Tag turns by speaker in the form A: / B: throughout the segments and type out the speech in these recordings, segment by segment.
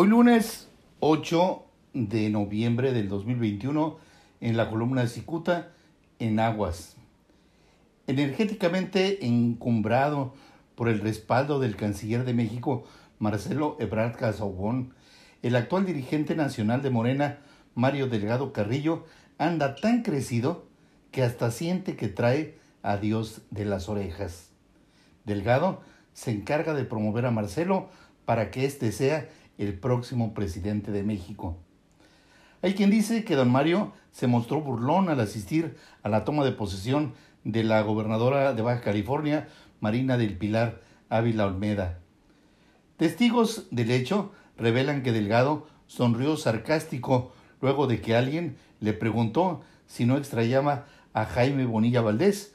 A: Hoy lunes 8 de noviembre del 2021 en la columna de Cicuta en Aguas. Energéticamente encumbrado por el respaldo del canciller de México Marcelo Ebrard Casaubon, el actual dirigente nacional de Morena, Mario Delgado Carrillo, anda tan crecido que hasta siente que trae a Dios de las orejas. Delgado se encarga de promover a Marcelo para que éste sea el próximo presidente de México. Hay quien dice que don Mario se mostró burlón al asistir a la toma de posesión de la gobernadora de Baja California, Marina del Pilar Ávila Olmeda. Testigos del hecho revelan que Delgado sonrió sarcástico luego de que alguien le preguntó si no extrañaba a Jaime Bonilla Valdés.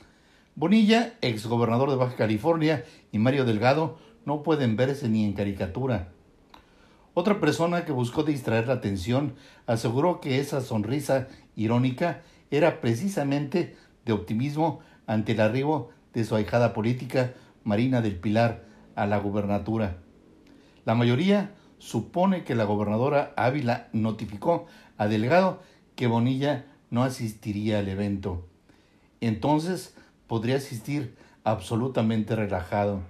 A: Bonilla, exgobernador de Baja California, y Mario Delgado no pueden verse ni en caricatura. Otra persona que buscó distraer la atención aseguró que esa sonrisa irónica era precisamente de optimismo ante el arribo de su ahijada política, Marina del Pilar, a la gubernatura. La mayoría supone que la gobernadora Ávila notificó a Delgado que Bonilla no asistiría al evento. Entonces podría asistir absolutamente relajado.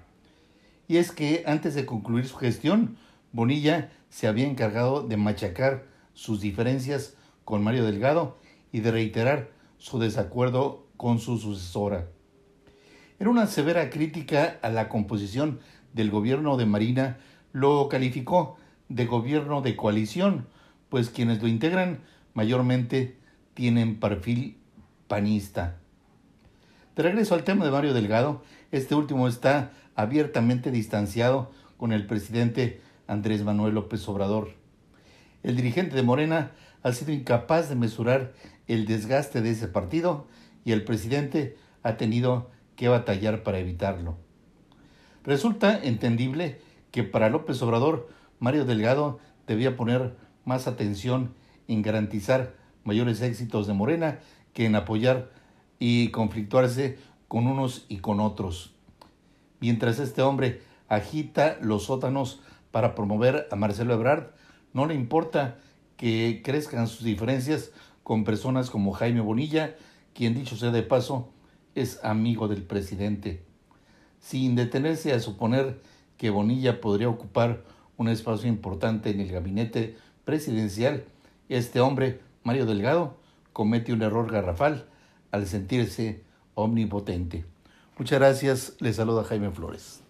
A: Y es que antes de concluir su gestión, Bonilla se había encargado de machacar sus diferencias con Mario Delgado y de reiterar su desacuerdo con su sucesora. Era una severa crítica a la composición del gobierno de Marina, lo calificó de gobierno de coalición, pues quienes lo integran mayormente tienen perfil panista. De regreso al tema de Mario Delgado, este último está abiertamente distanciado con el presidente Andrés Manuel López Obrador. El dirigente de Morena ha sido incapaz de mesurar el desgaste de ese partido y el presidente ha tenido que batallar para evitarlo. Resulta entendible que para López Obrador Mario Delgado debía poner más atención en garantizar mayores éxitos de Morena que en apoyar y conflictuarse con unos y con otros. Mientras este hombre agita los sótanos para promover a Marcelo Ebrard, no le importa que crezcan sus diferencias con personas como Jaime Bonilla, quien dicho sea de paso, es amigo del presidente. Sin detenerse a suponer que Bonilla podría ocupar un espacio importante en el gabinete presidencial, este hombre, Mario Delgado, comete un error garrafal al sentirse omnipotente. Muchas gracias, le saluda Jaime Flores.